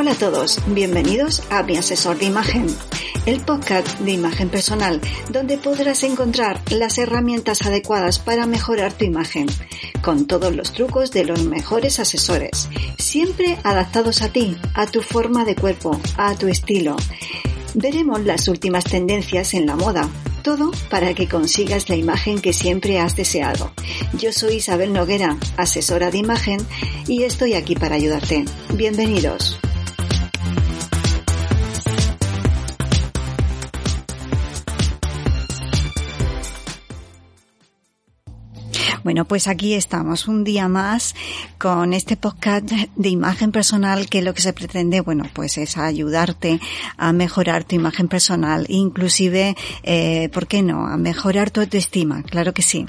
Hola a todos, bienvenidos a Mi Asesor de Imagen, el podcast de imagen personal donde podrás encontrar las herramientas adecuadas para mejorar tu imagen, con todos los trucos de los mejores asesores, siempre adaptados a ti, a tu forma de cuerpo, a tu estilo. Veremos las últimas tendencias en la moda, todo para que consigas la imagen que siempre has deseado. Yo soy Isabel Noguera, asesora de imagen, y estoy aquí para ayudarte. Bienvenidos. Bueno, pues aquí estamos un día más con este podcast de imagen personal que lo que se pretende, bueno, pues es ayudarte a mejorar tu imagen personal, inclusive, eh, ¿por qué no? A mejorar tu autoestima, claro que sí.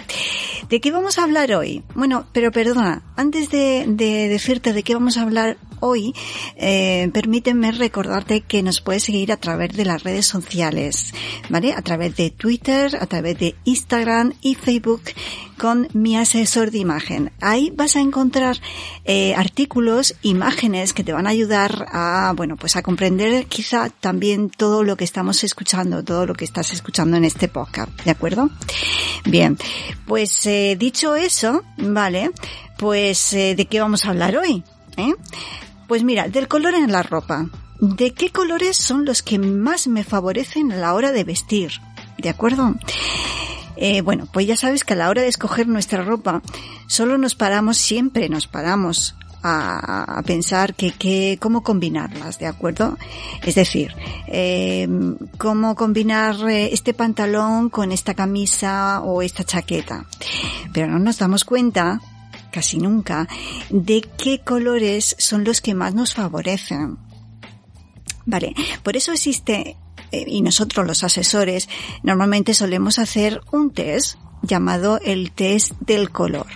¿De qué vamos a hablar hoy? Bueno, pero perdona, antes de, de decirte de qué vamos a hablar hoy, eh, permíteme recordarte que nos puedes seguir a través de las redes sociales, ¿vale? A través de Twitter, a través de Instagram y Facebook con mi asesor de imagen. Ahí vas a encontrar eh, artículos, imágenes que te van a ayudar a, bueno, pues a comprender quizá también todo lo que estamos escuchando, todo lo que estás escuchando en este podcast, ¿de acuerdo? Bien, pues eh, dicho eso, vale, pues eh, ¿de qué vamos a hablar hoy? ¿Eh? Pues mira, del color en la ropa. ¿De qué colores son los que más me favorecen a la hora de vestir? ¿De acuerdo? Eh, bueno, pues ya sabes que a la hora de escoger nuestra ropa, solo nos paramos, siempre nos paramos a, pensar que, cómo combinarlas, ¿de acuerdo? Es decir, eh, cómo combinar eh, este pantalón con esta camisa o esta chaqueta. Pero no nos damos cuenta casi nunca, de qué colores son los que más nos favorecen. Vale, por eso existe, eh, y nosotros los asesores normalmente solemos hacer un test llamado el test del color.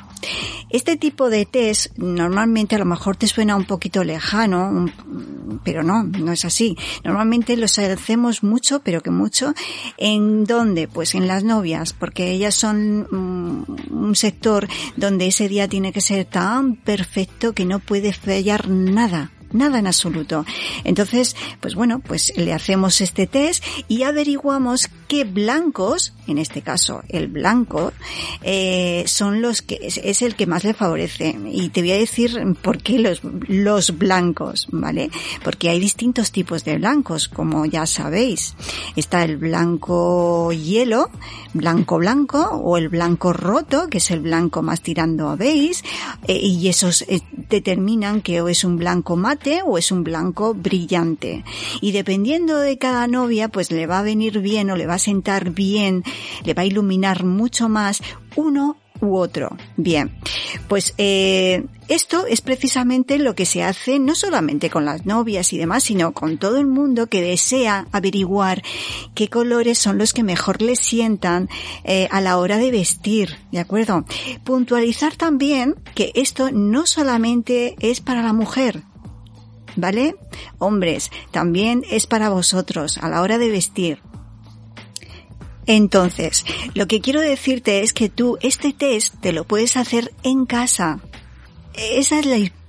Este tipo de test normalmente a lo mejor te suena un poquito lejano, pero no, no es así. Normalmente los hacemos mucho, pero que mucho, ¿en dónde? Pues en las novias, porque ellas son mm, un sector donde ese día tiene que ser tan perfecto que no puede fallar nada nada en absoluto. Entonces, pues bueno, pues le hacemos este test y averiguamos qué blancos, en este caso el blanco, eh, son los que es, el que más le favorece. Y te voy a decir por qué los, los blancos, ¿vale? Porque hay distintos tipos de blancos, como ya sabéis. Está el blanco hielo, blanco blanco, o el blanco roto, que es el blanco más tirando a beige, eh, y esos eh, determinan que o es un blanco mate o es un blanco brillante. Y dependiendo de cada novia, pues le va a venir bien o le va a sentar bien, le va a iluminar mucho más uno u otro. Bien, pues eh, esto es precisamente lo que se hace no solamente con las novias y demás, sino con todo el mundo que desea averiguar qué colores son los que mejor les sientan eh, a la hora de vestir, ¿de acuerdo? Puntualizar también que esto no solamente es para la mujer, ¿vale? Hombres, también es para vosotros a la hora de vestir. Entonces, lo que quiero decirte es que tú este test te lo puedes hacer en casa. Esa es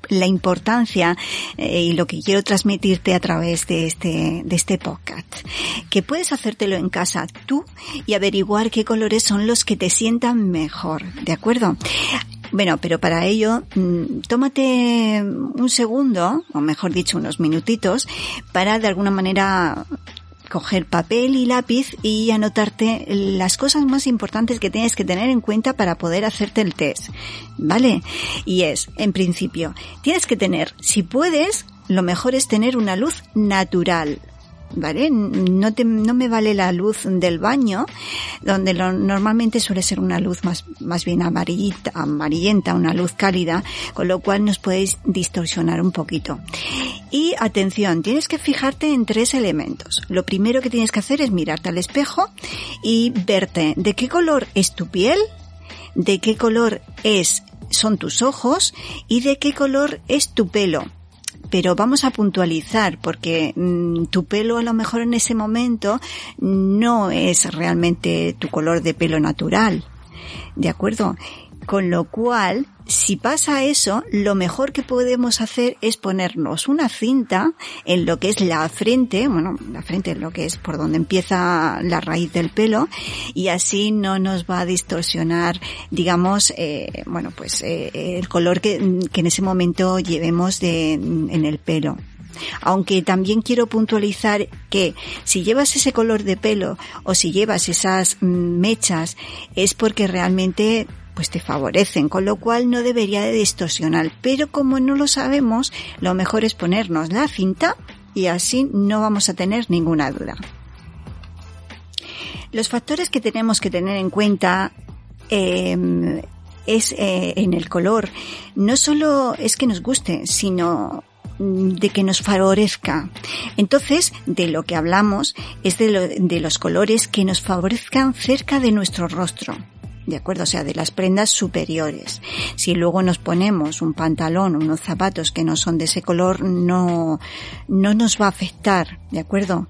la, importancia eh, y lo que quiero transmitirte a través de este, de este podcast. Que puedes hacértelo en casa tú y averiguar qué colores son los que te sientan mejor. ¿De acuerdo? Bueno, pero para ello, mm, tómate un segundo, o mejor dicho, unos minutitos, para de alguna manera coger papel y lápiz y anotarte las cosas más importantes que tienes que tener en cuenta para poder hacerte el test. ¿Vale? Y es, en principio, tienes que tener, si puedes, lo mejor es tener una luz natural, ¿vale? No, te, no me vale la luz del baño, donde normalmente suele ser una luz más, más bien amarillita, amarillenta, una luz cálida, con lo cual nos puedes distorsionar un poquito. Y atención, tienes que fijarte en tres elementos. Lo primero que tienes que hacer es mirarte al espejo y verte de qué color es tu piel, de qué color es son tus ojos y de qué color es tu pelo pero vamos a puntualizar porque mm, tu pelo a lo mejor en ese momento no es realmente tu color de pelo natural. ¿De acuerdo? Con lo cual, si pasa eso, lo mejor que podemos hacer es ponernos una cinta en lo que es la frente, bueno, la frente es lo que es por donde empieza la raíz del pelo, y así no nos va a distorsionar, digamos, eh, bueno, pues eh, el color que, que en ese momento llevemos en el pelo. Aunque también quiero puntualizar que si llevas ese color de pelo o si llevas esas mm, mechas es porque realmente pues te favorecen, con lo cual no debería de distorsionar. Pero como no lo sabemos, lo mejor es ponernos la cinta y así no vamos a tener ninguna duda. Los factores que tenemos que tener en cuenta em, es eh, en el color. No solo es que nos guste, sino mm, de que nos favorezca. Entonces, de lo que hablamos es de, de los colores que nos favorezcan cerca de nuestro rostro. ¿De acuerdo? O sea, de las prendas superiores. Si luego nos ponemos un pantalón unos zapatos que no son de ese color, no, no nos va a afectar, ¿de acuerdo?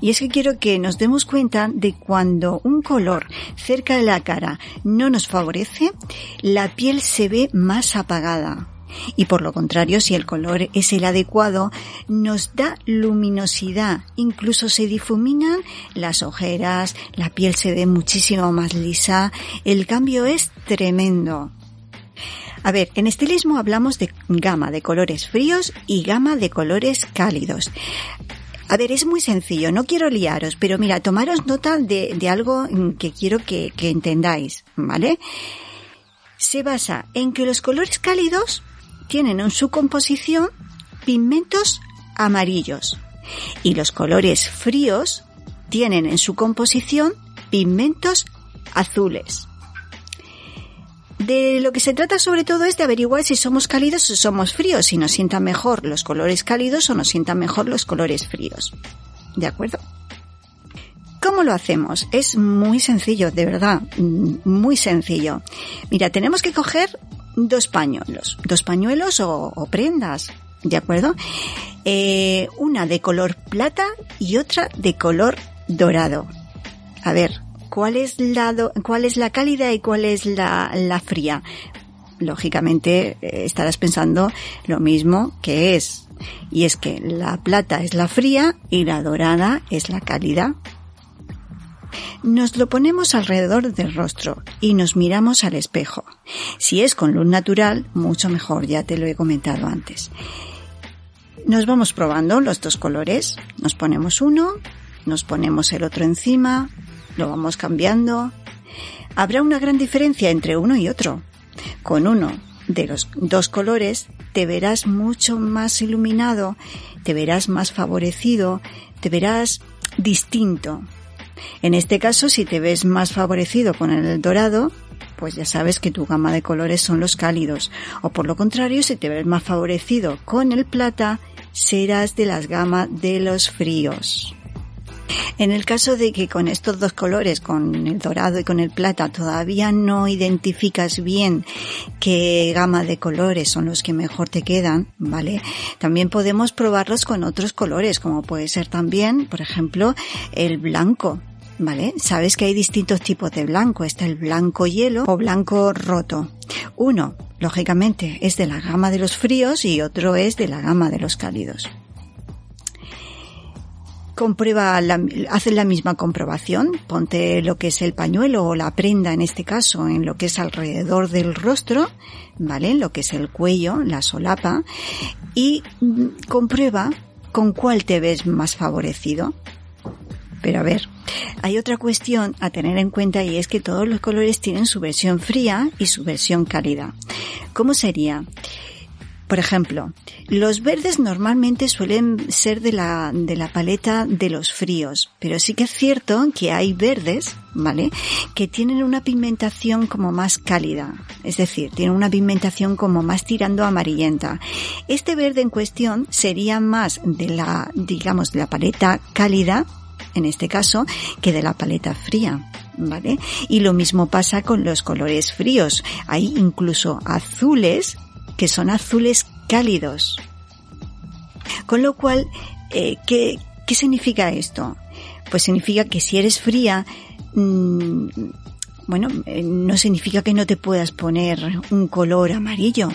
Y es que quiero que nos demos cuenta de cuando un color cerca de la cara no nos favorece, la piel se ve más apagada. Y por lo contrario, si el color es el adecuado, nos da luminosidad, incluso se difuminan las ojeras, la piel se ve muchísimo más lisa, el cambio es tremendo. A ver, en estilismo hablamos de gama de colores fríos y gama de colores cálidos. A ver, es muy sencillo, no quiero liaros, pero mira, tomaros nota de, algo que quiero que, que entendáis, ¿vale? Se basa en que los colores cálidos tienen en su composición pigmentos amarillos y los colores fríos tienen en su composición pigmentos azules. De lo que se trata sobre todo es de averiguar si somos cálidos o somos fríos, si nos sientan mejor los colores cálidos o nos sientan mejor los colores fríos. ¿De acuerdo? ¿Cómo lo hacemos? Es muy sencillo, de verdad, muy sencillo. Mira, tenemos que coger dos pañuelos, dos pañuelos o, prendas, ¿de acuerdo? Eh, una de color plata y otra de color dorado. A ver, ¿cuál es la, cuál es la cálida y cuál es la, la fría? Lógicamente eh, estarás pensando lo mismo que es. Y es que la plata es la fría y la dorada es la cálida. Nos lo ponemos alrededor del rostro y nos miramos al espejo. Si es con luz natural, mucho mejor, ya te lo he comentado antes. Nos vamos probando los dos colores, nos ponemos uno, nos ponemos el otro encima, lo vamos cambiando. Habrá una gran diferencia entre uno y otro. Con uno de los dos colores te verás mucho más iluminado, te verás más favorecido, te verás distinto, en este caso, si te ves más favorecido con el dorado, pues ya sabes que tu gama de colores son los cálidos. O por lo contrario, si te ves más favorecido con el plata, serás de las gamas de los fríos. En el caso de que con estos dos colores, con el dorado y con el plata, todavía no identificas bien qué gama de colores son los que mejor te quedan, ¿vale? También podemos probarlos con otros colores, como puede ser también, por ejemplo, el blanco. ¿Vale? Sabes que hay distintos tipos de blanco. Está el blanco hielo o blanco roto. Uno, lógicamente, es de la gama de los fríos y otro es de la gama de los cálidos comprueba, la, hace la misma comprobación, ponte lo que es el pañuelo o la prenda en este caso en lo que es alrededor del rostro, ¿vale? Lo que es el cuello, la solapa, y comprueba con cuál te ves más favorecido. Pero a ver, hay otra cuestión a tener en cuenta y es que todos los colores tienen su versión fría y su versión cálida. ¿Cómo sería? Por ejemplo, los verdes normalmente suelen ser de la, de la paleta de los fríos, pero sí que es cierto que hay verdes, ¿vale? Que tienen una pigmentación como más cálida, es decir, tienen una pigmentación como más tirando amarillenta. Este verde en cuestión sería más de la, digamos, de la paleta cálida, en este caso, que de la paleta fría. ¿Vale? Y lo mismo pasa con los colores fríos. Hay incluso azules que son azules cálidos. Con lo cual, eh, ¿qué, significa esto? Pues significa que si eres fría, mm, bueno, eh, no significa que no te puedas poner un color amarillo,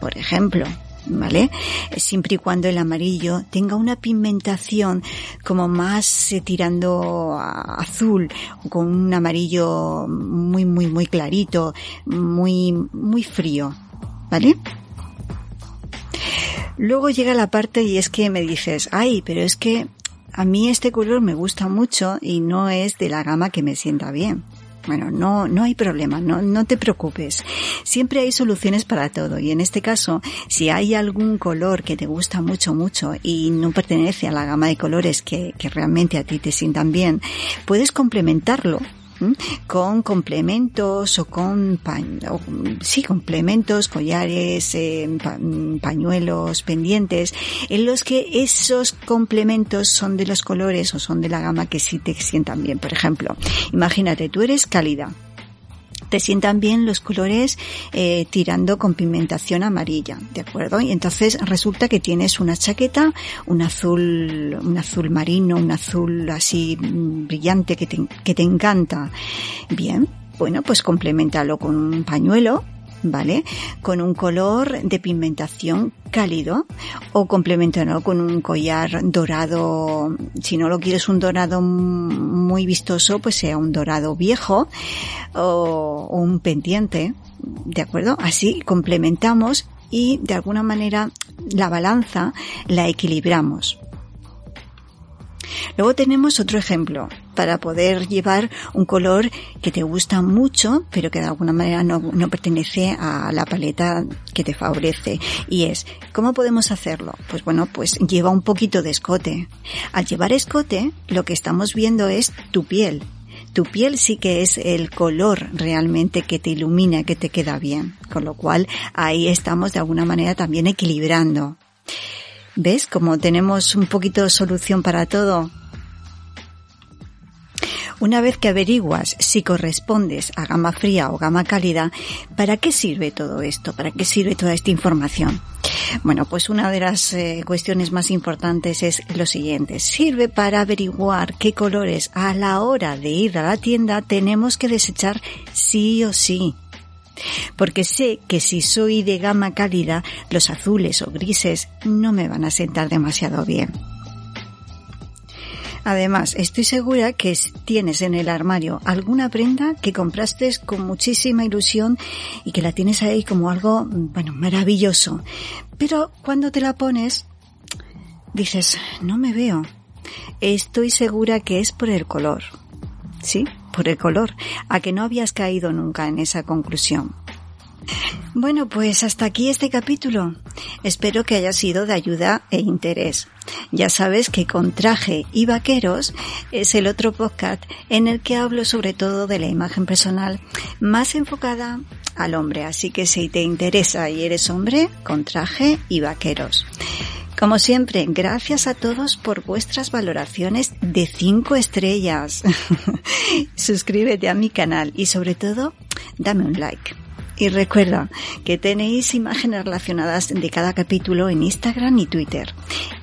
por ejemplo. ¿Vale? Siempre y cuando el amarillo tenga una pigmentación como más eh, tirando a azul, con un amarillo muy, muy, muy clarito, muy, muy frío. ¿Vale? Luego llega la parte y es que me dices, ay, pero es que a mí este color me gusta mucho y no es de la gama que me sienta bien. Bueno, no, no hay problema, no, no te preocupes. Siempre hay soluciones para todo y en este caso, si hay algún color que te gusta mucho, mucho y no pertenece a la gama de colores que, que realmente a ti te sientan bien, puedes complementarlo con complementos o con sí, complementos, collares, eh, pañuelos, pendientes, en los que esos complementos son de los colores o son de la gama que sí te sientan bien. Por ejemplo, imagínate, tú eres cálida te sientan bien los colores eh, tirando con pigmentación amarilla, ¿de acuerdo? Y entonces resulta que tienes una chaqueta, un azul, un azul marino, un azul así mm, brillante que te, que te encanta. Bien, bueno, pues complementalo con un pañuelo ¿vale? Con un color de pigmentación cálido o complementarlo con un collar dorado. Si no lo quieres un dorado muy vistoso, pues sea un dorado viejo o, o un pendiente, ¿de acuerdo? Así complementamos y de alguna manera la balanza la equilibramos. Luego tenemos otro ejemplo para poder llevar un color que te gusta mucho, pero que de alguna manera no, pertenece a la paleta que te favorece. Y es, ¿cómo podemos hacerlo? Pues bueno, pues lleva un poquito de escote. Al llevar escote, lo que estamos viendo es tu piel. Tu piel sí que es el color realmente que te ilumina, que te queda bien. Con lo cual ahí estamos de alguna manera también equilibrando. ¿Ves? Como tenemos un poquito de solución para todo. Una vez que averiguas si correspondes a gama fría o gama cálida, ¿para qué sirve todo esto? ¿Para qué sirve toda esta información? Bueno, pues una de las eh, cuestiones más importantes es lo siguiente. Sirve para averiguar qué colores a la hora de ir a la tienda tenemos que desechar sí o sí. Porque sé que si soy de gama cálida, los azules o grises no me van a sentar demasiado bien. Además, estoy segura que tienes en el armario alguna prenda que compraste con muchísima ilusión y que la tienes ahí como algo, bueno, maravilloso. Pero cuando te la pones, dices, no me veo. Estoy segura que es por el color. ¿Sí? Por el color. A que no habías caído nunca en esa conclusión. Bueno, pues hasta aquí este capítulo. Espero que haya sido de ayuda e interés. Ya sabes que con traje y vaqueros es el otro podcast en el que hablo sobre todo de la imagen personal más enfocada al hombre. Así que si te interesa y eres hombre, con traje y vaqueros. Como siempre, gracias a todos por vuestras valoraciones de 5 estrellas. Suscríbete a mi canal y sobre todo, dame un like. Y recuerda que tenéis imágenes relacionadas de cada capítulo en Instagram y Twitter.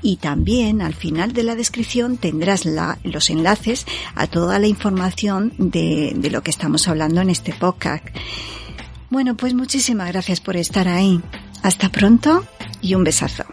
Y también al final de la descripción tendrás los enlaces a toda la información de, de lo que estamos hablando en este podcast. Bueno, pues muchísimas gracias por estar ahí. Hasta pronto y un besazo.